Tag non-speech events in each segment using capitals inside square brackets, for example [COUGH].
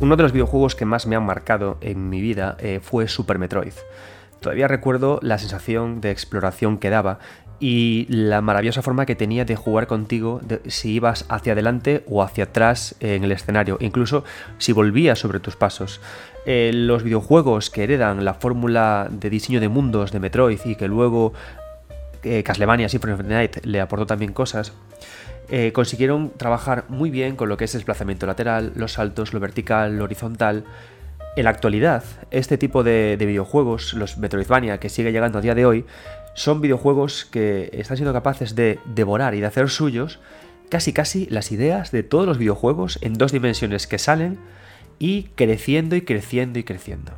Uno de los videojuegos que más me han marcado en mi vida eh, fue Super Metroid. Todavía recuerdo la sensación de exploración que daba y la maravillosa forma que tenía de jugar contigo si ibas hacia adelante o hacia atrás en el escenario, incluso si volvías sobre tus pasos. Eh, los videojuegos que heredan la fórmula de diseño de mundos de Metroid y que luego eh, Castlevania Symphony of the Night le aportó también cosas, eh, consiguieron trabajar muy bien con lo que es desplazamiento lateral, los saltos, lo vertical, lo horizontal. En la actualidad, este tipo de, videojuegos, los Metroidvania, que sigue llegando a día de hoy, son videojuegos que están siendo capaces de devorar y de hacer suyos casi casi las ideas de todos los videojuegos en dos dimensiones que salen y creciendo y creciendo y creciendo.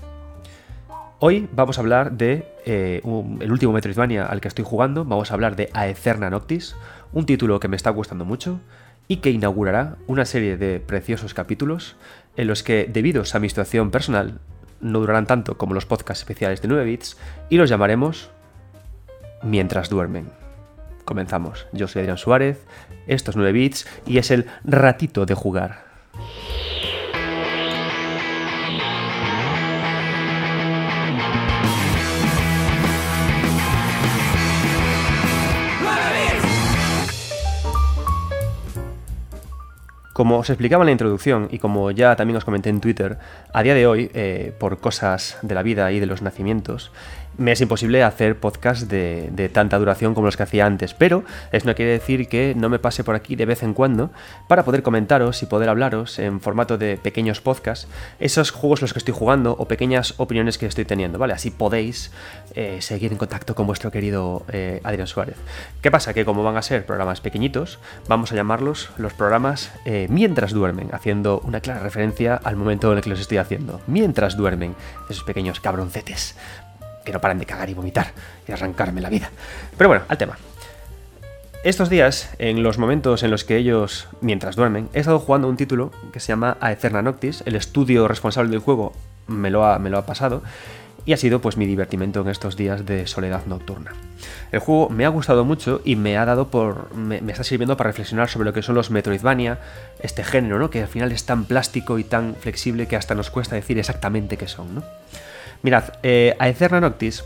Hoy vamos a hablar de eh, el último Metroidvania al que estoy jugando, vamos a hablar de Aeterna Noctis, un título que me está gustando mucho y que inaugurará una serie de preciosos capítulos en los que, debido a mi situación personal, no durarán tanto como los podcasts especiales de 9 bits y los llamaremos Mientras duermen. Comenzamos. Yo soy Adrián Suárez, esto es 9 bits y es el ratito de jugar. Como os explicaba en la introducción y como ya también os comenté en Twitter, a día de hoy, eh, por cosas de la vida y de los nacimientos, me es imposible hacer podcast de, tanta duración como los que hacía antes, pero eso no quiere decir que no me pase por aquí de vez en cuando para poder comentaros y poder hablaros en formato de pequeños podcasts esos juegos los que estoy jugando o pequeñas opiniones que estoy teniendo, ¿vale? Así podéis eh, seguir en contacto con vuestro querido eh, Adrián Suárez. ¿Qué pasa? Que como van a ser programas pequeñitos, vamos a llamarlos los programas eh, mientras duermen, haciendo una clara referencia al momento en el que los estoy haciendo. Mientras duermen, esos pequeños cabroncetes que no paran de cagar y vomitar y arrancarme la vida. Pero bueno, al tema. Estos días, en los momentos en los que ellos, mientras duermen, he estado jugando un título que se llama Aeterna Noctis, el estudio responsable del juego me lo ha, me lo ha pasado, y ha sido pues mi divertimento en estos días de soledad nocturna. El juego me ha gustado mucho y me ha dado por. me, está sirviendo para reflexionar sobre lo que son los Metroidvania, este género, ¿no? Que al final es tan plástico y tan flexible que hasta nos cuesta decir exactamente qué son, ¿no? Mirad, eh, Noctis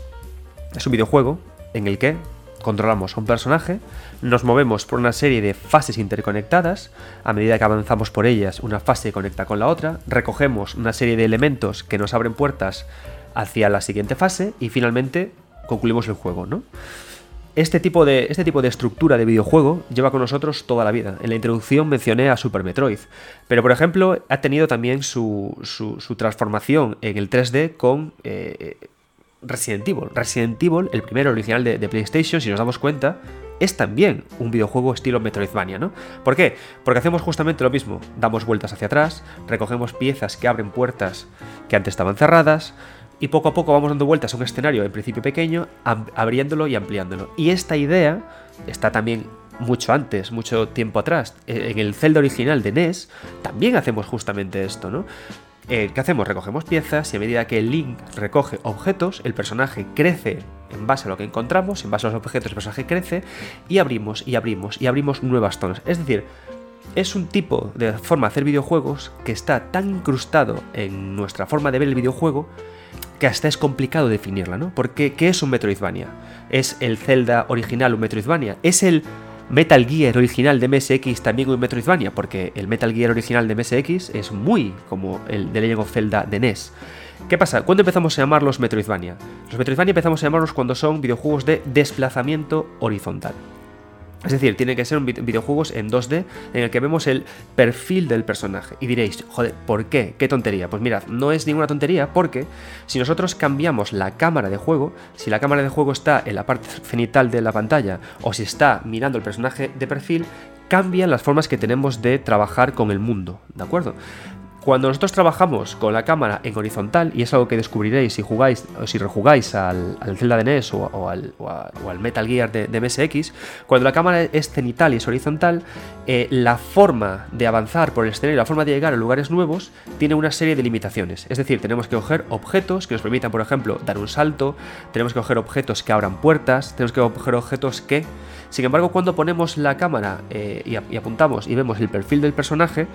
es un videojuego en el que controlamos a un personaje, nos movemos por una serie de fases interconectadas, a medida que avanzamos por ellas una fase conecta con la otra, recogemos una serie de elementos que nos abren puertas hacia la siguiente fase y finalmente concluimos el juego, ¿no? Este tipo, de, este tipo de estructura de videojuego lleva con nosotros toda la vida. En la introducción mencioné a Super Metroid, pero por ejemplo ha tenido también su, transformación en el 3D con eh, Resident Evil. Resident Evil, el primer original de, de, PlayStation, si nos damos cuenta, es también un videojuego estilo Metroidvania, ¿no? ¿Por qué? Porque hacemos justamente lo mismo. Damos vueltas hacia atrás, recogemos piezas que abren puertas que antes estaban cerradas, y poco a poco vamos dando vueltas a un escenario en principio pequeño, abriéndolo y ampliándolo. Y esta idea está también mucho antes, mucho tiempo atrás. E, en el Zelda original de NES también hacemos justamente esto, ¿no? Eh, ¿Qué hacemos? Recogemos piezas y a medida que el Link recoge objetos, el personaje crece en base a lo que encontramos, en base a los objetos el personaje crece y abrimos y abrimos y abrimos nuevas zonas. Es decir, es un tipo de forma de hacer videojuegos que está tan incrustado en nuestra forma de ver el videojuego que hasta es complicado definirla, ¿no? Porque, ¿qué es un Metroidvania? ¿Es el Zelda original un Metroidvania? ¿Es el Metal Gear original de MSX también un Metroidvania? Porque el Metal Gear original de MSX es muy como el de Legend of Zelda de NES. ¿Qué pasa? ¿Cuándo empezamos a llamarlos Metroidvania? Los Metroidvania empezamos a llamarlos cuando son videojuegos de desplazamiento horizontal. Es decir, tiene que ser un videojuegos en 2D en el que vemos el perfil del personaje. Y diréis, joder, ¿por qué? ¿Qué tontería? Pues mirad, no es ninguna tontería porque si nosotros cambiamos la cámara de juego, si la cámara de juego está en la parte cenital de la pantalla o si está mirando el personaje de perfil, cambian las formas que tenemos de trabajar con el mundo, ¿de acuerdo? Cuando nosotros trabajamos con la cámara en horizontal, y es algo que descubriréis si jugáis o si rejugáis al, Zelda de NES o, al, Metal Gear de, MSX, cuando la cámara es cenital y es horizontal, eh, la forma de avanzar por el escenario, la forma de llegar a lugares nuevos, tiene una serie de limitaciones. Es decir, tenemos que coger objetos que nos permitan, por ejemplo, dar un salto, tenemos que coger objetos que abran puertas, tenemos que coger objetos que... Sin embargo, cuando ponemos la cámara eh, y apuntamos y vemos el perfil del personaje,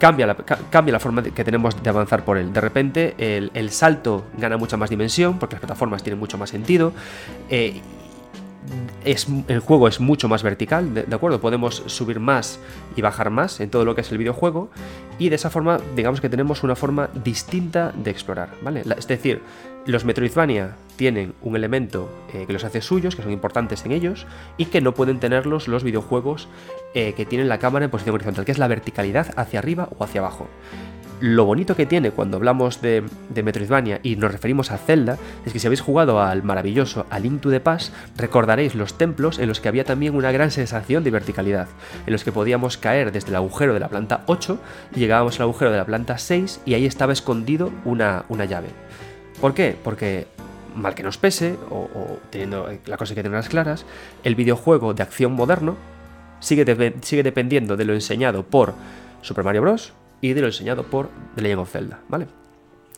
cambia la, cambia la forma que tenemos de avanzar por él. De repente el, salto gana mucha más dimensión porque las plataformas tienen mucho más sentido. Eh, es, el juego es mucho más vertical, de, acuerdo? Podemos subir más y bajar más en todo lo que es el videojuego y de esa forma, digamos que tenemos una forma distinta de explorar, ¿vale? es decir, los Metroidvania tienen un elemento eh, que los hace suyos, que son importantes en ellos, y que no pueden tenerlos los videojuegos eh, que tienen la cámara en posición horizontal, que es la verticalidad hacia arriba o hacia abajo. Lo bonito que tiene cuando hablamos de, Metroidvania y nos referimos a Zelda es que si habéis jugado al maravilloso A Link to the Past, recordaréis los templos en los que había también una gran sensación de verticalidad, en los que podíamos caer desde el agujero de la planta 8 y llegábamos al agujero de la planta 6 y ahí estaba escondido una, una llave. ¿Por qué? Porque mal que nos pese, o, teniendo la cosa que tenerlas claras, el videojuego de acción moderno sigue, dependiendo de lo enseñado por Super Mario Bros y de lo enseñado por The Legend of Zelda, ¿vale?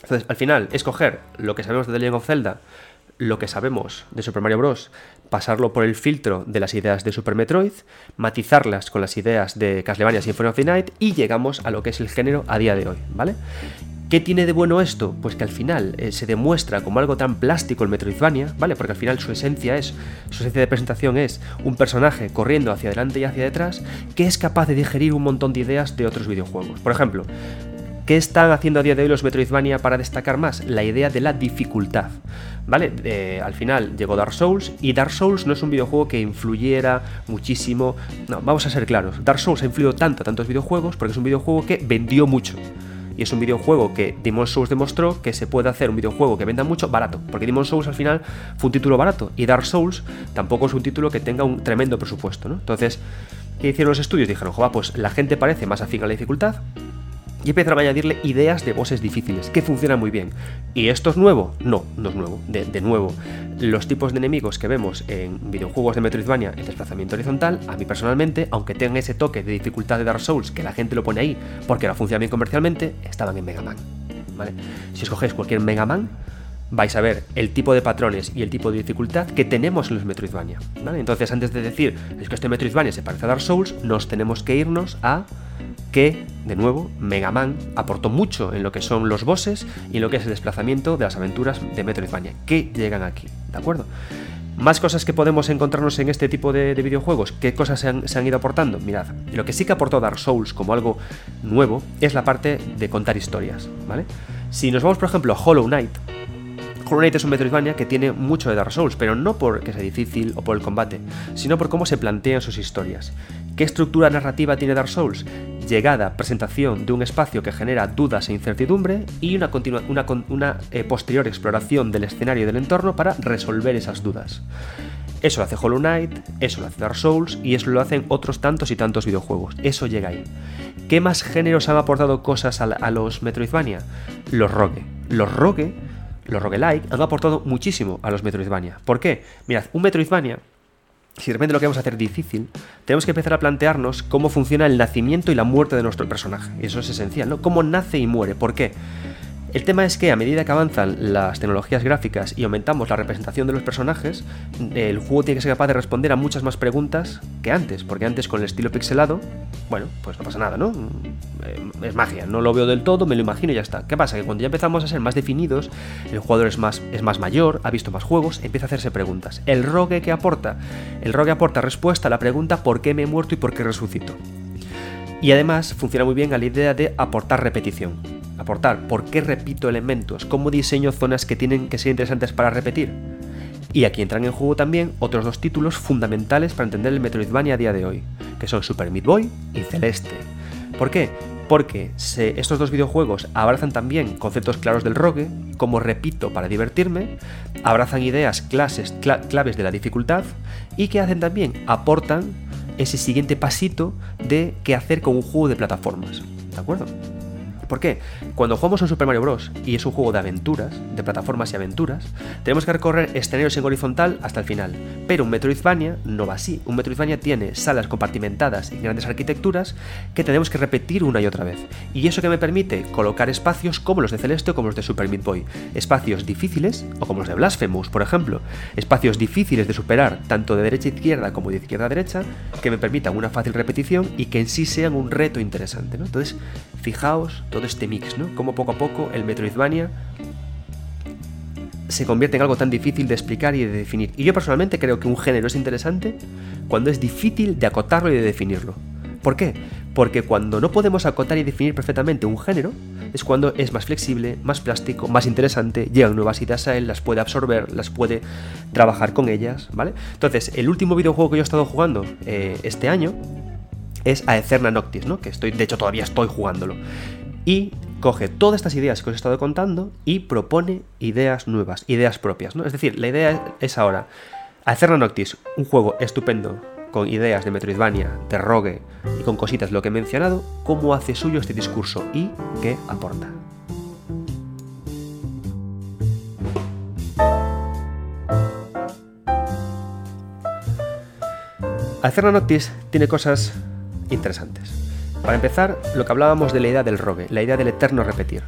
Entonces, al final, escoger lo que sabemos de The Legend of Zelda, lo que sabemos de Super Mario Bros., pasarlo por el filtro de las ideas de Super Metroid, matizarlas con las ideas de Castlevania Symphony of the Night y llegamos a lo que es el género a día de hoy, ¿vale? ¿Qué tiene de bueno esto? Pues que al final eh, se demuestra como algo tan plástico el Metroidvania, ¿vale? Porque al final su esencia es, su esencia de presentación es un personaje corriendo hacia adelante y hacia detrás que es capaz de digerir un montón de ideas de otros videojuegos. Por ejemplo, ¿Qué están haciendo a día de hoy los Metroidvania para destacar más? La idea de la dificultad. ¿Vale? Al final llegó Dark Souls y Dark Souls no es un videojuego que influyera muchísimo. No, vamos a ser claros. Dark Souls ha influido tanto a tantos videojuegos porque es un videojuego que vendió mucho. Y es un videojuego que Demon Souls demostró que se puede hacer un videojuego que venda mucho barato. Porque Demon Souls al final fue un título barato. Y Dark Souls tampoco es un título que tenga un tremendo presupuesto. ¿no? Entonces, ¿qué hicieron los estudios? Dijeron, joder, pues la gente parece más afín a la dificultad y empezaron a añadirle ideas de bosses difíciles, que funcionan muy bien. ¿Y esto es nuevo? No, no es nuevo. De, nuevo, los tipos de enemigos que vemos en videojuegos de Metroidvania en desplazamiento horizontal, a mí personalmente, aunque tengan ese toque de dificultad de Dark Souls, que la gente lo pone ahí porque no funciona bien comercialmente, estaban en Mega Man. ¿vale? Si escogéis cualquier Mega Man, vais a ver el tipo de patrones y el tipo de dificultad que tenemos en los Metroidvania. ¿vale? Entonces, antes de decir es que este Metroidvania se parece a Dark Souls, nos tenemos que irnos a que, de nuevo, Mega Man aportó mucho en lo que son los bosses y en lo que es el desplazamiento de las aventuras de Metroidvania, que llegan aquí, ¿de acuerdo? Más cosas que podemos encontrarnos en este tipo de, videojuegos. ¿Qué cosas se han, se han, ido aportando? Mirad, lo que sí que aportó Dark Souls como algo nuevo es la parte de contar historias, ¿vale? Si nos vamos, por ejemplo, a Hollow Knight, Hollow Knight es un Metroidvania que tiene mucho de Dark Souls, pero no porque sea difícil o por el combate, sino por cómo se plantean sus historias. ¿Qué estructura narrativa tiene Dark Souls? Llegada, presentación de un espacio que genera dudas e incertidumbre y una, eh, posterior exploración del escenario y del entorno para resolver esas dudas. Eso lo hace Hollow Knight, eso lo hace Dark Souls y eso lo hacen otros tantos y tantos videojuegos. Eso llega ahí. ¿Qué más géneros han aportado cosas a, a los Metroidvania? Los rogue. Los rogue los roguelike han aportado muchísimo a los Metroidvania. ¿Por qué? Mirad, un Metroidvania, si de repente lo queremos hacer difícil, tenemos que empezar a plantearnos cómo funciona el nacimiento y la muerte de nuestro personaje. Y eso es esencial, ¿no? Cómo nace y muere. ¿Por qué? El tema es que a medida que avanzan las tecnologías gráficas y aumentamos la representación de los personajes, el juego tiene que ser capaz de responder a muchas más preguntas que antes, porque antes con el estilo pixelado, bueno, pues no pasa nada, ¿no? Eh, es magia, no lo veo del todo, me lo imagino y ya está. ¿Qué pasa? Que cuando ya empezamos a ser más definidos, el jugador es más, es más mayor, ha visto más juegos, empieza a hacerse preguntas. ¿El rogue que aporta? El rogue aporta respuesta a la pregunta ¿por qué me he muerto y por qué resucito? Y además funciona muy bien a la idea de aportar repetición aportar, por qué repito elementos, cómo diseño zonas que tienen que ser interesantes para repetir. Y aquí entran en juego también otros dos títulos fundamentales para entender el Metroidvania a día de hoy, que son Super Meat Boy y Celeste. ¿Por qué? Porque estos dos videojuegos abrazan también conceptos claros del rogue, como repito para divertirme, abrazan ideas, clases, claves de la dificultad y que hacen también, aportan ese siguiente pasito de qué hacer con un juego de plataformas. ¿De acuerdo? ¿Por qué? Cuando jugamos un Super Mario Bros. y es un juego de aventuras, de plataformas y aventuras, tenemos que recorrer escenarios en horizontal hasta el final. Pero un Metroidvania no va así. Un Metroidvania tiene salas compartimentadas y grandes arquitecturas que tenemos que repetir una y otra vez. Y eso que me permite colocar espacios como los de Celeste o como los de Super Meat Boy. Espacios difíciles, o como los de Blasphemous, por ejemplo. Espacios difíciles de superar, tanto de derecha a izquierda como de izquierda a derecha, que me permitan una fácil repetición y que en sí sean un reto interesante. Entonces, fijaos todo este mix, ¿no? Como poco a poco el Metroidvania se convierte en algo tan difícil de explicar y de definir. Y yo personalmente creo que un género es interesante cuando es difícil de acotarlo y de definirlo. ¿Por qué? Porque cuando no podemos acotar y definir perfectamente un género, es cuando es más flexible, más plástico, más interesante, llegan nuevas ideas a él, las puede absorber, las puede trabajar con ellas, ¿vale? Entonces, el último videojuego que yo he estado jugando eh, este año es Aecerna Noctis, ¿no? Que estoy, de hecho, todavía estoy jugándolo. Y coge todas estas ideas que os he estado contando y propone ideas nuevas, ideas propias, ¿no? Es decir, la idea es ahora, Aecerna Noctis, un juego estupendo, con ideas de Metroidvania, de Rogue y con cositas lo que he mencionado, cómo hace suyo este discurso y qué aporta. Aecerna Noctis tiene cosas interesantes. Para empezar, lo que hablábamos de la idea del rogue, la idea del eterno repetir.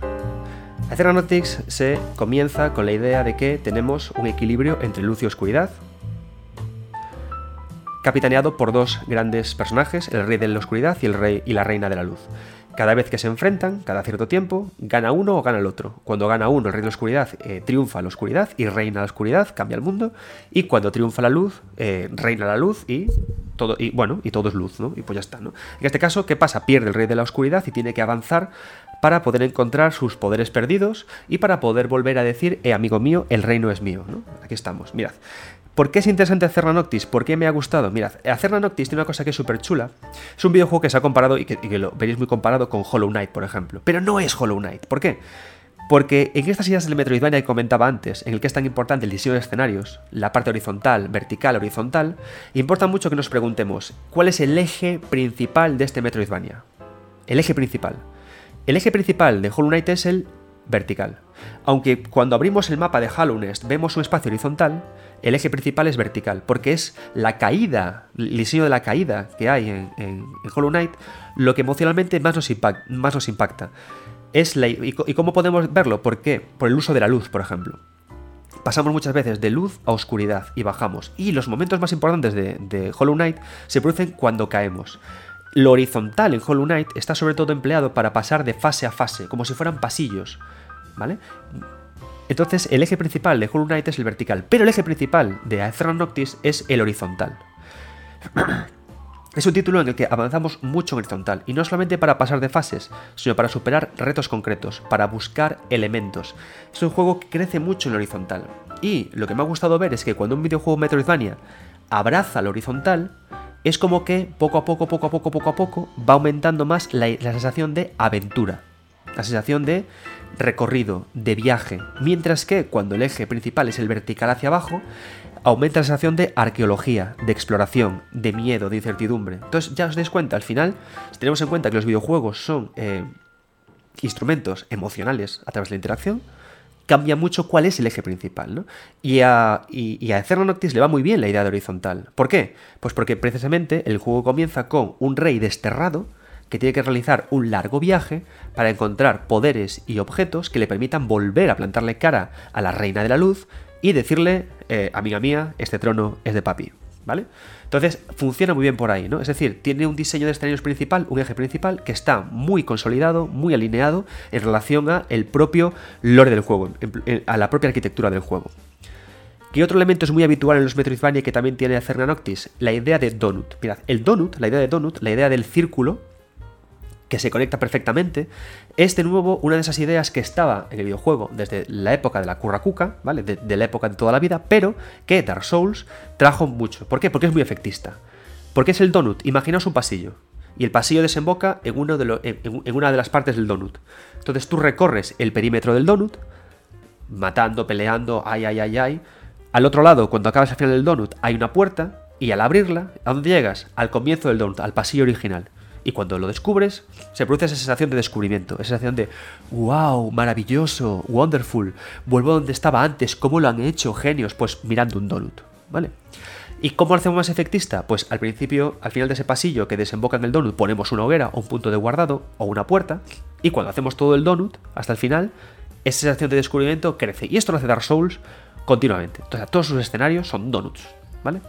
Aeronautics se comienza con la idea de que tenemos un equilibrio entre luz y oscuridad, capitaneado por dos grandes personajes, el rey de la oscuridad y, el rey, y la reina de la luz. Cada vez que se enfrentan, cada cierto tiempo, gana uno o gana el otro. Cuando gana uno, el rey de la oscuridad eh, triunfa la oscuridad y reina la oscuridad, cambia el mundo. Y cuando triunfa la luz, eh, reina la luz y todo, y bueno, y todo es luz, ¿no? Y pues ya está, ¿no? En este caso, ¿qué pasa? Pierde el rey de la oscuridad y tiene que avanzar para poder encontrar sus poderes perdidos y para poder volver a decir, eh, amigo mío, el reino es mío. Aquí estamos, mirad. ¿Por qué es interesante Acerna Noctis? ¿Por qué me ha gustado? Mirad, Acerna Noctis tiene una cosa que es súper chula. Es un videojuego que se ha comparado y que, lo veréis muy comparado con Hollow Knight, por ejemplo. Pero no es Hollow Knight. ¿Por qué? Porque en estas ideas del Metroidvania que comentaba antes, en el que es tan importante el diseño de escenarios, la parte horizontal, vertical, horizontal, importa mucho que nos preguntemos, ¿cuál es el eje principal de este Metroidvania? El eje principal. El eje principal de Hollow Knight es el vertical. Aunque cuando abrimos el mapa de Hollow Knight vemos un espacio horizontal, el eje principal es vertical, porque es la caída, el diseño de la caída que hay en, Hollow Knight, lo que emocionalmente más nos, más nos impacta. Es y, cómo podemos verlo? ¿Por qué? Por el uso de la luz, por ejemplo. Pasamos muchas veces de luz a oscuridad y bajamos. Y los momentos más importantes de, de Hollow Knight se producen cuando caemos. Lo horizontal en Hollow Knight está sobre todo empleado para pasar de fase a fase, como si fueran pasillos. ¿Vale? Entonces, el eje principal de Hollow Knight es el vertical, pero el eje principal de Aetherna Noctis es el horizontal. [CLEARS THROAT] Es un título en el que avanzamos mucho en horizontal, y no solamente para pasar de fases, sino para superar retos concretos, para buscar elementos. Es un juego que crece mucho en horizontal. Y lo que me ha gustado ver es que cuando un videojuego Metroidvania abraza lo horizontal, es como que poco a poco, poco a poco, poco a poco, va aumentando más la sensación de aventura. La sensación de recorrido, de viaje, mientras que cuando el eje principal es el vertical hacia abajo, aumenta la sensación de arqueología, de exploración, de miedo, de incertidumbre. Entonces ya os dais cuenta, al final, si tenemos en cuenta que los videojuegos son eh, instrumentos emocionales a través de la interacción, cambia mucho cuál es el eje principal. ¿no? Y, a, y, a Noctis le va muy bien la idea de horizontal. ¿Por qué? Pues porque precisamente el juego comienza con un rey desterrado, que tiene que realizar un largo viaje para encontrar poderes y objetos que le permitan volver a plantarle cara a la Reina de la Luz y decirle, eh, amiga mía, este trono es de papi. ¿Vale? Entonces funciona muy bien por ahí, ¿no? Es decir, tiene un diseño de escenarios principal, un eje principal que está muy consolidado, muy alineado en relación a el propio lore del juego, a la propia arquitectura del juego. ¿Qué otro elemento es muy habitual en los Metroidvania que también tiene Acerna Noctis? La idea de donut. Mirad, el donut, la idea de donut, la idea del círculo, que se conecta perfectamente, es de nuevo una de esas ideas que estaba en el videojuego desde la época de la curracuca, ¿vale? De, la época de toda la vida, pero que Dark Souls trajo mucho. ¿Por qué? Porque es muy efectista. Porque es el donut. Imaginaos un pasillo. Y el pasillo desemboca en, de en, una de las partes del donut. Entonces tú recorres el perímetro del donut, matando, peleando, ay, ay, ay, ay. Al otro lado, cuando acabas al final del donut, hay una puerta, y al abrirla, ¿a dónde llegas? Al comienzo del donut, al pasillo original. Y cuando lo descubres, se produce esa sensación de descubrimiento, esa sensación de wow, maravilloso, wonderful, vuelvo donde estaba antes, ¿cómo lo han hecho? Genios, pues mirando un donut, ¿vale? ¿Y cómo lo hacemos más efectista? Pues al principio, al final de ese pasillo que desemboca en el donut, ponemos una hoguera o un punto de guardado o una puerta, y cuando hacemos todo el donut, hasta el final, esa sensación de descubrimiento crece. Y esto lo hace Dark Souls continuamente. Entonces, todos sus escenarios son donuts, ¿vale?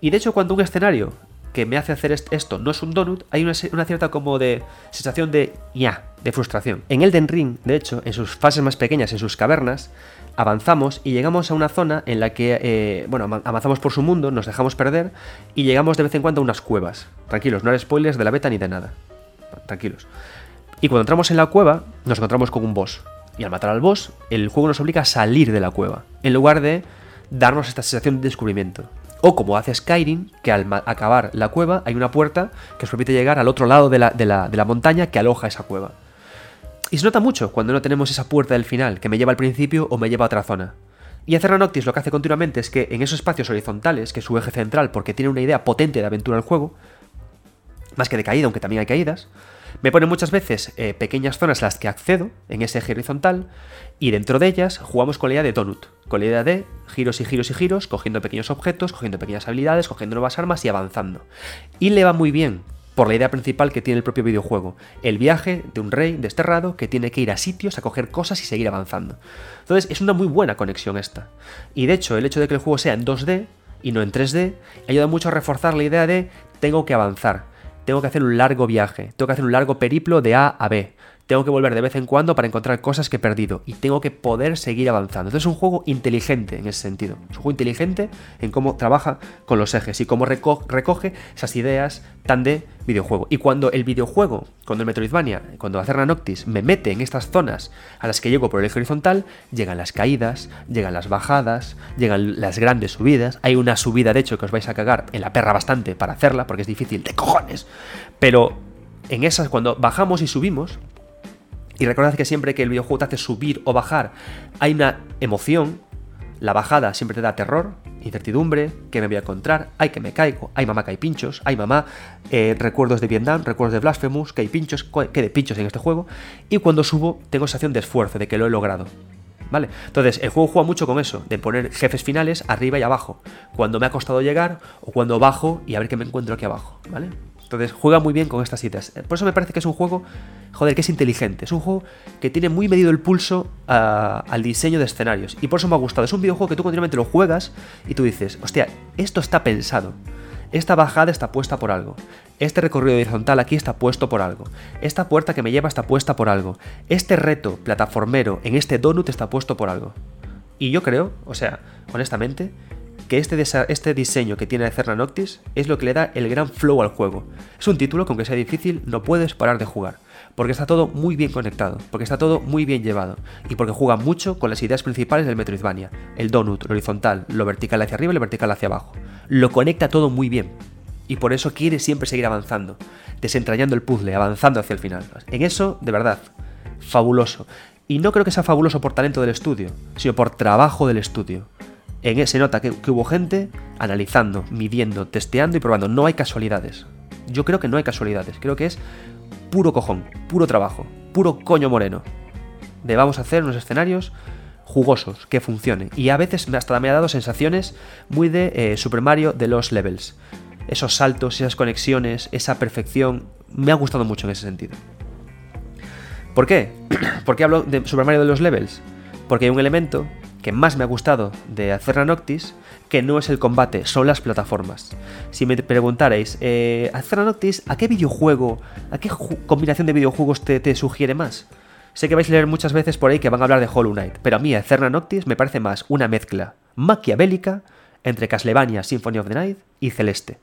Y de hecho, cuando un escenario que me hace hacer esto no es un donut, hay una, cierta como de sensación de ya, de frustración. En Elden Ring, de hecho, en sus fases más pequeñas, en sus cavernas, avanzamos y llegamos a una zona en la que, eh, bueno, avanzamos por su mundo, nos dejamos perder y llegamos de vez en cuando a unas cuevas. Tranquilos, no hay spoilers de la beta ni de nada. Tranquilos. Y cuando entramos en la cueva, nos encontramos con un boss. Y al matar al boss, el juego nos obliga a salir de la cueva, en lugar de darnos esta sensación de descubrimiento. O como hace Skyrim, que al acabar la cueva hay una puerta que os permite llegar al otro lado de la, montaña que aloja esa cueva. Y se nota mucho cuando no tenemos esa puerta del final, que me lleva al principio o me lleva a otra zona. Y Acerra Noctis lo que hace continuamente es que en esos espacios horizontales, que es su eje central porque tiene una idea potente de aventura al juego, más que de caída, aunque también hay caídas, me pone muchas veces eh, pequeñas zonas a las que accedo en ese eje horizontal y dentro de ellas jugamos con la idea de donut, con la idea de giros y giros y giros, cogiendo pequeños objetos, cogiendo pequeñas habilidades, cogiendo nuevas armas y avanzando. Y le va muy bien por la idea principal que tiene el propio videojuego, el viaje de un rey desterrado que tiene que ir a sitios a coger cosas y seguir avanzando. Entonces es una muy buena conexión esta. Y de hecho el hecho de que el juego sea en 2D y no en 3D ayuda mucho a reforzar la idea de tengo que avanzar, tengo que hacer un largo viaje, tengo que hacer un largo periplo de A a B, tengo que volver de vez en cuando para encontrar cosas que he perdido y tengo que poder seguir avanzando. Entonces es un juego inteligente en ese sentido. Es un juego inteligente en cómo trabaja con los ejes y cómo recoge esas ideas tan de videojuego. Y cuando el videojuego, cuando el Metroidvania, cuando Acerna Noctis me mete en estas zonas a las que llego por el eje horizontal, llegan las caídas, llegan las bajadas, llegan las grandes subidas. Hay una subida, de hecho, que os vais a cagar en la perra bastante para hacerla, porque es difícil de cojones. Pero en esas, cuando bajamos y subimos, y recordad que siempre que el videojuego te hace subir o bajar, hay una emoción. La bajada siempre te da terror, incertidumbre, que me voy a encontrar, hay que me caigo, hay mamá que hay pinchos, hay mamá, eh, recuerdos de Vietnam, recuerdos de Blasphemous, que hay pinchos, que de pinchos en este juego. Y cuando subo, tengo sensación de esfuerzo, de que lo he logrado. ¿Vale? Entonces, el juego juega mucho con eso, de poner jefes finales arriba y abajo, cuando me ha costado llegar o cuando bajo y a ver qué me encuentro aquí abajo, ¿vale? Entonces juega muy bien con estas ideas. Por eso me parece que es un juego, joder, que es inteligente. Es un juego que tiene muy medido el pulso al diseño de escenarios. Y por eso me ha gustado. Es un videojuego que tú continuamente lo juegas y tú dices, hostia, esto está pensado. Esta bajada está puesta por algo. Este recorrido horizontal aquí está puesto por algo. Esta puerta que me lleva está puesta por algo. Este reto plataformero en este donut está puesto por algo. Y yo creo, o sea, honestamente, que este, este diseño que tiene Cerna Noctis es lo que le da el gran flow al juego. Es un título que aunque sea difícil no puedes parar de jugar, porque está todo muy bien conectado, porque está todo muy bien llevado, y porque juega mucho con las ideas principales del Metroidvania, el donut, lo horizontal, lo vertical hacia arriba y lo vertical hacia abajo. Lo conecta todo muy bien, y por eso quiere siempre seguir avanzando, desentrañando el puzzle, avanzando hacia el final. En eso, de verdad, fabuloso. Y no creo que sea fabuloso por talento del estudio, sino por trabajo del estudio. En ese nota que, hubo gente analizando, midiendo, testeando y probando. No hay casualidades. Yo creo que no hay casualidades. Creo que es puro cojón, puro trabajo, puro coño moreno. De vamos a hacer unos escenarios jugosos, que funcionen. Y a veces hasta me ha dado sensaciones muy de eh, Super Mario de los levels. Esos saltos, esas conexiones, esa perfección. Me ha gustado mucho en ese sentido. ¿Por qué? [CLEARS THROAT] ¿Por qué hablo de Super Mario de los levels? Porque hay un elemento que más me ha gustado de Acerra Noctis, que no es el combate, son las plataformas. Si me preguntarais, eh, Noctis, ¿a qué videojuego, a qué combinación de videojuegos te, sugiere más? Sé que vais a leer muchas veces por ahí que van a hablar de Hollow Knight, pero a mí Acerra Noctis me parece más una mezcla maquiavélica entre Castlevania Symphony of the Night y Celeste.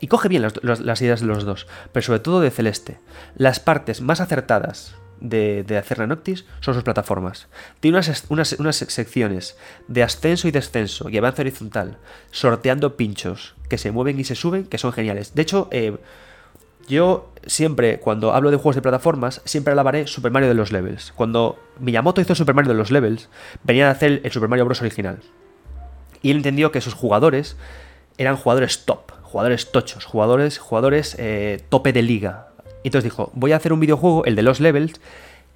Y coge bien las ideas de los dos, pero sobre todo de Celeste. Las partes más acertadas de, de Noctis son sus plataformas. Tiene unas, secciones de ascenso y descenso y avance horizontal, sorteando pinchos que se mueven y se suben, que son geniales. De hecho, eh, yo siempre, cuando hablo de juegos de plataformas, siempre alabaré Super Mario de los levels. Cuando Miyamoto hizo Super Mario de los levels, venía a hacer el Super Mario Bros. original. Y él entendió que sus jugadores eran jugadores top, jugadores tochos, jugadores, jugadores eh, tope de liga. Entonces dijo, voy a hacer un videojuego, el de los levels,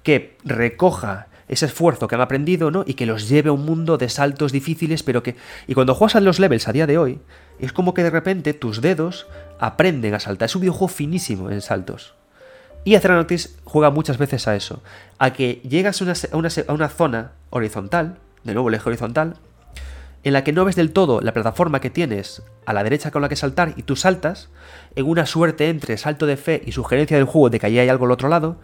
que recoja ese esfuerzo que han aprendido, ¿no? Y que los lleve a un mundo de saltos difíciles, pero que... Y cuando juegas a los levels a día de hoy, es como que de repente tus dedos aprenden a saltar. Es un videojuego finísimo en saltos. Y Noctis juega muchas veces a eso, a que llegas a una, zona horizontal, de nuevo el eje horizontal, en la que no ves del todo la plataforma que tienes a la derecha con la que saltar y tú saltas, en una suerte entre salto de fe y sugerencia del juego de que allí hay algo al otro lado,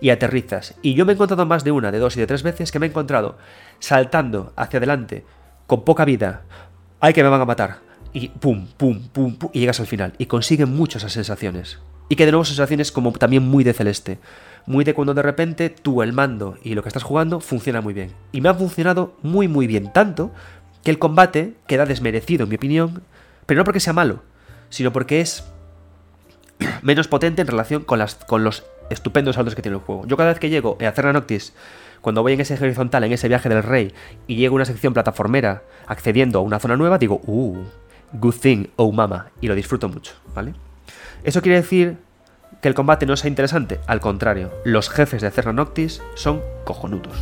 y aterrizas. Y yo me he encontrado más de una, de dos y de tres veces que me he encontrado saltando hacia adelante, con poca vida, ay que me van a matar, y pum, pum, pum, pum, y llegas al final, y consiguen mucho esas sensaciones. Y que de nuevo sensaciones como también muy de celeste. Muy de cuando de repente tú, el mando y lo que estás jugando funciona muy bien. Y me ha funcionado muy muy bien, tanto que el combate queda desmerecido en mi opinión, pero no porque sea malo, sino porque es [CLEARS THROAT] menos potente en relación con, los estupendos saltos que tiene el juego. Yo cada vez que llego a Cerna Noctis, cuando voy en ese horizontal, en ese viaje del rey, y llego a una sección plataformera accediendo a una zona nueva, digo, uh, good thing, oh mama, y lo disfruto mucho, ¿vale? ¿Eso quiere decir que el combate no sea interesante? Al contrario, los jefes de Cerna Noctis son cojonudos.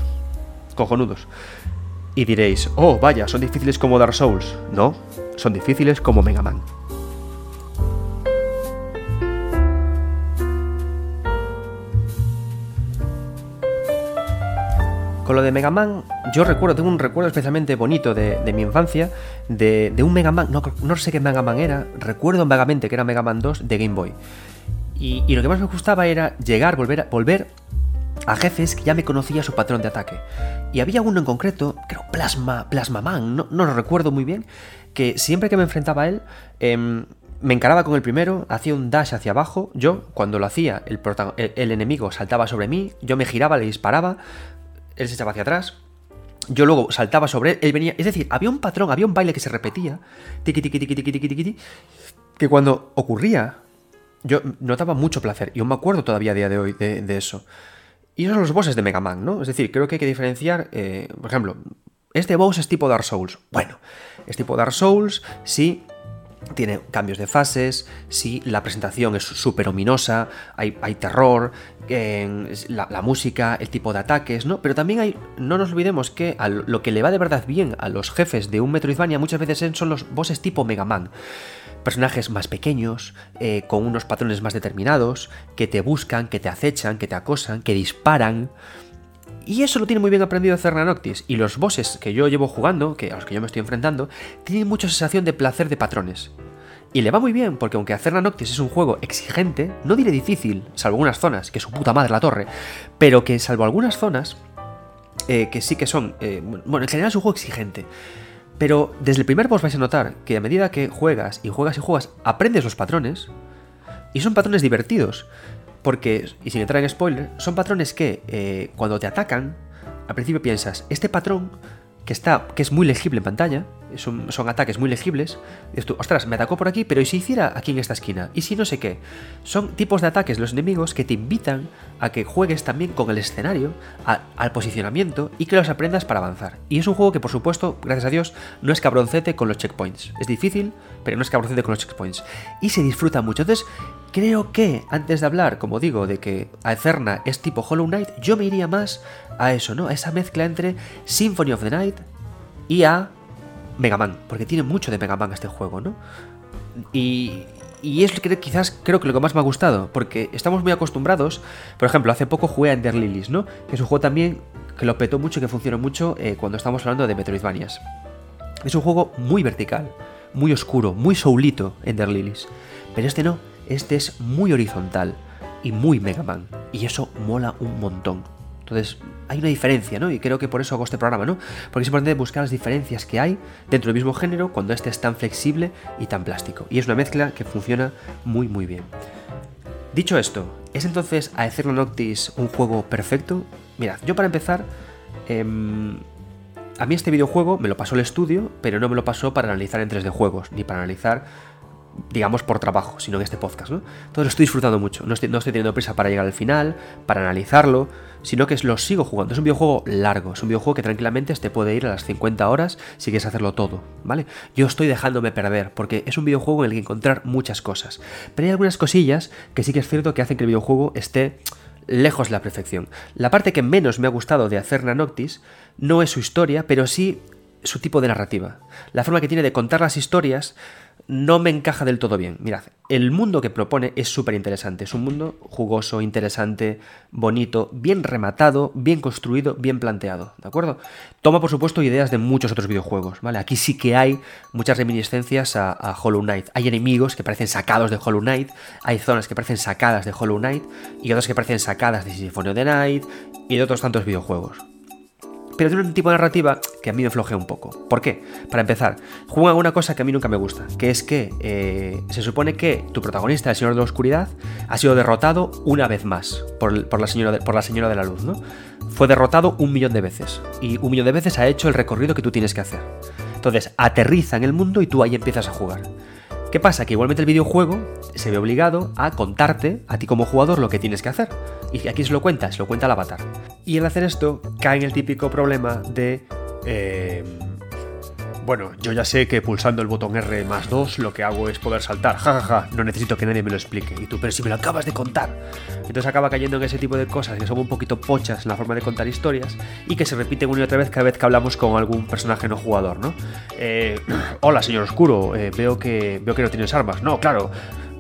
Cojonudos. Y diréis, oh, vaya, son difíciles como Dark Souls. No, son difíciles como Mega Man. Con lo de Mega Man, yo recuerdo, tengo un recuerdo especialmente bonito de, mi infancia, de, un Mega Man, no, sé qué Mega Man era, recuerdo vagamente que era Mega Man 2 de Game Boy. Y, lo que más me gustaba era llegar, volver, volver a jefes que ya me conocía su patrón de ataque. Y había uno en concreto, creo Plasma, Plasma Man, no, lo recuerdo muy bien, que siempre que me enfrentaba a él, em, me encaraba con el primero, hacía un dash hacia abajo, yo, cuando lo hacía, el, el, enemigo saltaba sobre mí, yo me giraba, le disparaba, él se echaba hacia atrás, yo luego saltaba sobre él, él venía, es decir, había un patrón, había un baile que se repetía, tiki tiki tiki tiki tiki tiki, que cuando ocurría, yo notaba mucho placer, y yo me acuerdo todavía a día de hoy de, eso. Y esos son los bosses de Mega Man, ¿no? Es decir, creo que hay que diferenciar, eh, por ejemplo, este boss es tipo Dark Souls. Bueno, es tipo Dark Souls sí tiene cambios de fases, si la presentación es súper ominosa, hay, terror, la, música, el tipo de ataques, ¿no? Pero también hay, no nos olvidemos que lo que le va de verdad bien a los jefes de un Metroidvania muchas veces son los bosses tipo Mega Man. Personajes más pequeños, eh, con unos patrones más determinados, que te buscan, que te acechan, que te acosan, que disparan. Y eso lo tiene muy bien aprendido Cerna Noctis. Y los bosses que yo llevo jugando, que a los que yo me estoy enfrentando, tienen mucha sensación de placer de patrones. Y le va muy bien, porque aunque Cerna Noctis es un juego exigente, no diré difícil, salvo algunas zonas, que su puta madre la torre, pero que salvo algunas zonas, eh, que sí que son. Eh, bueno, en general es un juego exigente. Pero desde el primer boss vais a notar que a medida que juegas y juegas y juegas, aprendes los patrones. Y son patrones divertidos. Porque, y sin entrar en spoiler, son patrones que eh, cuando te atacan, al principio piensas, este patrón que está, que es muy legible en pantalla, son, ataques muy legibles. Ostras, me atacó por aquí, pero ¿y si hiciera aquí en esta esquina? ¿Y si no sé qué? Son tipos de ataques los enemigos que te invitan a que juegues también con el escenario, al posicionamiento y que los aprendas para avanzar. Y es un juego que, por supuesto, gracias a Dios, no es cabroncete con los checkpoints. Es difícil, pero no es cabroncete con los checkpoints. Y se disfruta mucho. Entonces, creo que antes de hablar, como digo, de que Aetherna es tipo Hollow Knight, yo me iría más a eso, ¿no? A esa mezcla entre Symphony of the Night y a Mega Man, porque tiene mucho de Mega Man este juego, ¿no? Y, es que quizás creo que lo que más me ha gustado, porque estamos muy acostumbrados, por ejemplo, hace poco jugué a Ender Lilies, ¿no? Que es un juego también que lo petó mucho y que funcionó mucho eh, cuando estamos hablando de Metroidvanias. Es un juego muy vertical, muy oscuro, muy soulito, Ender Lilies. Pero este no, este es muy horizontal y muy Mega Man. Y eso mola un montón. Entonces, hay una diferencia, ¿no? Y creo que por eso hago este programa, ¿no? Porque es importante buscar las diferencias que hay dentro del mismo género cuando este es tan flexible y tan plástico. Y es una mezcla que funciona muy, muy bien. Dicho esto, ¿es entonces Aetherno Noctis un juego perfecto? Mirad, yo para empezar, em, a mí este videojuego me lo pasó el estudio, pero no me lo pasó para analizar en 3D juegos, ni para analizar digamos, por trabajo, sino en este podcast, ¿no? Entonces lo estoy disfrutando mucho. No estoy, teniendo prisa para llegar al final, para analizarlo, sino que lo sigo jugando. Es un videojuego largo, es un videojuego que tranquilamente te puede ir a las 50 horas si quieres hacerlo todo, ¿vale? Yo estoy dejándome perder, porque es un videojuego en el que encontrar muchas cosas. Pero hay algunas cosillas que sí que es cierto que hacen que el videojuego esté lejos de la perfección. La parte que menos me ha gustado de hacer Nanoctis no es su historia, pero sí su tipo de narrativa. La forma que tiene de contar las historias no me encaja del todo bien. Mirad, el mundo que propone es súper interesante. Es un mundo jugoso, interesante, bonito, bien rematado, bien construido, bien planteado. ¿De acuerdo? Toma, por supuesto, ideas de muchos otros videojuegos. ¿Vale? Aquí sí que hay muchas reminiscencias a, Hollow Knight. Hay enemigos que parecen sacados de Hollow Knight, hay zonas que parecen sacadas de Hollow Knight y otras que parecen sacadas de Symphony of the Night y de otros tantos videojuegos pero tiene un tipo de narrativa que a mí me flojea un poco. ¿Por qué? Para empezar, juega una cosa que a mí nunca me gusta, que es que eh, se supone que tu protagonista, el Señor de la Oscuridad, ha sido derrotado una vez más por, la, señora de, por la Señora de la Luz, ¿no? Fue derrotado un millón de veces, y un millón de veces ha hecho el recorrido que tú tienes que hacer. Entonces, aterriza en el mundo y tú ahí empiezas a jugar. ¿Qué pasa? Que igualmente el videojuego se ve obligado a contarte a ti como jugador lo que tienes que hacer. Y aquí se lo cuenta, se lo cuenta el avatar. Y al hacer esto cae en el típico problema de... Eh, bueno, yo ya sé que pulsando el botón R más 2 lo que hago es poder saltar. Ja, ja, ja, no necesito que nadie me lo explique. Y tú, pero si me lo acabas de contar. Entonces acaba cayendo en ese tipo de cosas que son un poquito pochas en la forma de contar historias y que se repiten una y otra vez cada vez que hablamos con algún personaje no jugador, ¿no? Eh, [CLEARS THROAT] Hola, señor Oscuro, eh, veo, que, veo que no tienes armas. No, claro.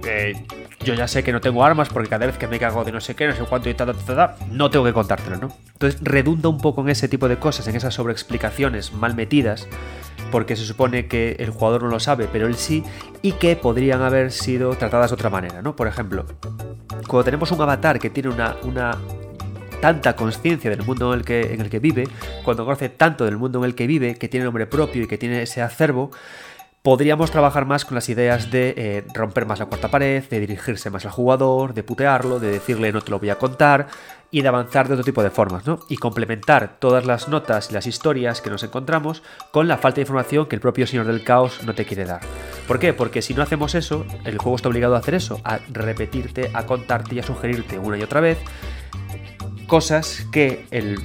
Eh, yo ya sé que no tengo armas porque cada vez que me cago de no sé qué, no sé cuánto y tal, tal, tal, no tengo que contártelo, ¿no? Entonces redunda un poco en ese tipo de cosas, en esas sobreexplicaciones mal metidas, porque se supone que el jugador no lo sabe, pero él sí, y que podrían haber sido tratadas de otra manera, ¿no? Por ejemplo, cuando tenemos un avatar que tiene una, una tanta conciencia del mundo en el, que, en el que vive, cuando conoce tanto del mundo en el que vive, que tiene nombre propio y que tiene ese acervo, podríamos trabajar más con las ideas de eh, romper más la cuarta pared, de dirigirse más al jugador, de putearlo, de decirle no te lo voy a contar y de avanzar de otro tipo de formas, ¿no? Y complementar todas las notas y las historias que nos encontramos con la falta de información que el propio Señor del Caos no te quiere dar. ¿Por qué? Porque si no hacemos eso, el juego está obligado a hacer eso, a repetirte, a contarte y a sugerirte una y otra vez cosas que el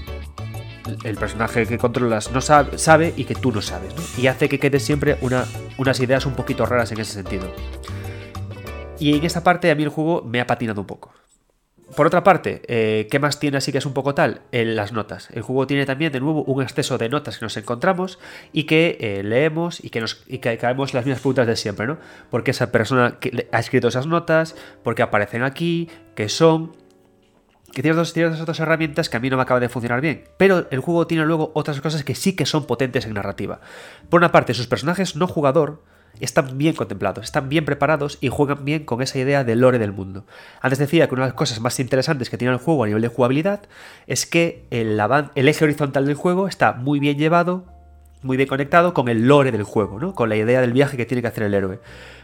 el personaje que controlas no sabe, y que tú no sabes, Y hace que quede siempre unas ideas un poquito raras en ese sentido. Y en esta parte a mí el juego me ha patinado un poco. Por otra parte, eh, ¿qué más tiene así que es un poco tal? En las notas. El juego tiene también de nuevo un exceso de notas que nos encontramos y que eh, leemos y que, nos, y que caemos las mismas preguntas de siempre, ¿no? ¿Por qué esa persona que ha escrito esas notas? ¿Por qué aparecen aquí? ¿Qué son? Que tiene dos, otras herramientas que a mí no me acaba de funcionar bien. Pero el juego tiene luego otras cosas que sí que son potentes en narrativa. Por una parte, sus personajes no jugador están bien contemplados, están bien preparados y juegan bien con esa idea del lore del mundo. Antes decía que una de las cosas más interesantes que tiene el juego a nivel de jugabilidad es que el, el eje horizontal del juego está muy bien llevado, muy bien conectado con el lore del juego, ¿no? con la idea del viaje que tiene que hacer el héroe.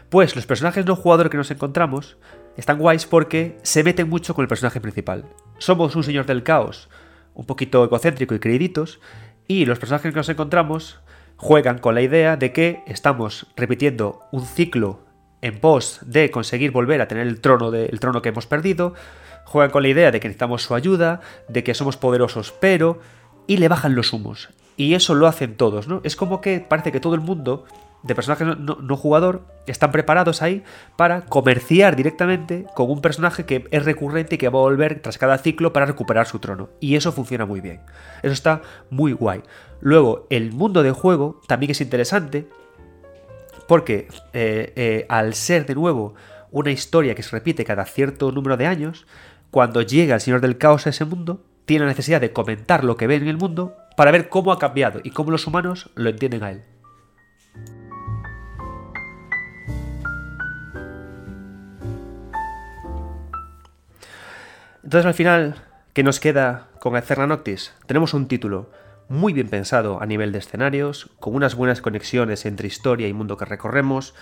Pues los personajes no jugadores que nos encontramos están guays porque se meten mucho con el personaje principal. Somos un señor del caos, un poquito egocéntrico y creíditos, y los personajes que nos encontramos juegan con la idea de que estamos repitiendo un ciclo en pos de conseguir volver a tener el trono, de, trono que hemos perdido, juegan con la idea de que necesitamos su ayuda, de que somos poderosos, pero... y le bajan los humos. Y eso lo hacen todos, ¿no? Es como que parece que todo el mundo de personaje no, jugador están preparados ahí para comerciar directamente con un personaje que es recurrente y que va a volver tras cada ciclo para recuperar su trono. Y eso funciona muy bien. Eso está muy guay. Luego, el mundo de juego también es interesante porque eh, eh, al ser de nuevo una historia que se repite cada cierto número de años, cuando llega el Señor del Caos a ese mundo, tiene la necesidad de comentar lo que ve en el mundo para ver cómo ha cambiado y cómo los humanos lo entienden a él. Entonces al final, ¿qué nos queda con Eterna Noctis? Tenemos un título muy bien pensado a nivel de escenarios, con unas buenas conexiones entre historia y mundo que recorremos,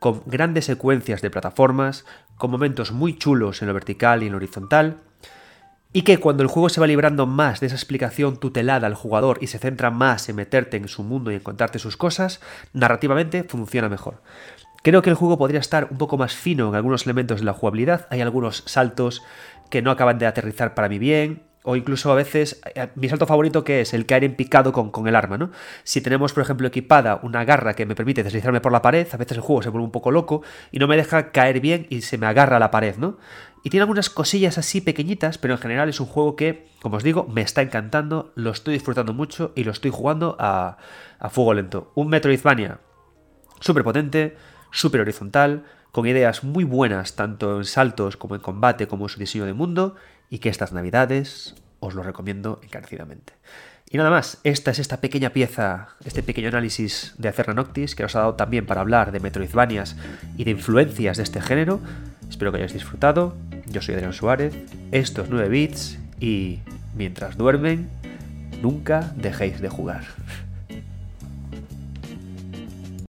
con grandes secuencias de plataformas, con momentos muy chulos en lo vertical y en lo horizontal, y que cuando el juego se va librando más de esa explicación tutelada al jugador y se centra más en meterte en su mundo y en contarte sus cosas, narrativamente funciona mejor. Creo que el juego podría estar un poco más fino en algunos elementos de la jugabilidad. Hay algunos saltos que no acaban de aterrizar para mí bien. O incluso a veces, eh, mi salto favorito que es el caer en picado con, con, el arma, ¿no? Si tenemos, por ejemplo, equipada una garra que me permite deslizarme por la pared, a veces el juego se vuelve un poco loco y no me deja caer bien y se me agarra a la pared, ¿no? Y tiene algunas cosillas así pequeñitas, pero en general es un juego que, como os digo, me está encantando, lo estoy disfrutando mucho y lo estoy jugando a, a fuego lento. Un Metroidvania súper potente, súper horizontal, con ideas muy buenas tanto en saltos como en combate como en su diseño de mundo y que estas navidades os lo recomiendo encarecidamente. Y nada más, esta es esta pequeña pieza, este pequeño análisis de Acerra Noctis que nos ha dado también para hablar de Metroidvanias y de influencias de este género. Espero que hayáis disfrutado. Yo soy Adrián Suárez, esto es 9 bits y mientras duermen, nunca dejéis de jugar.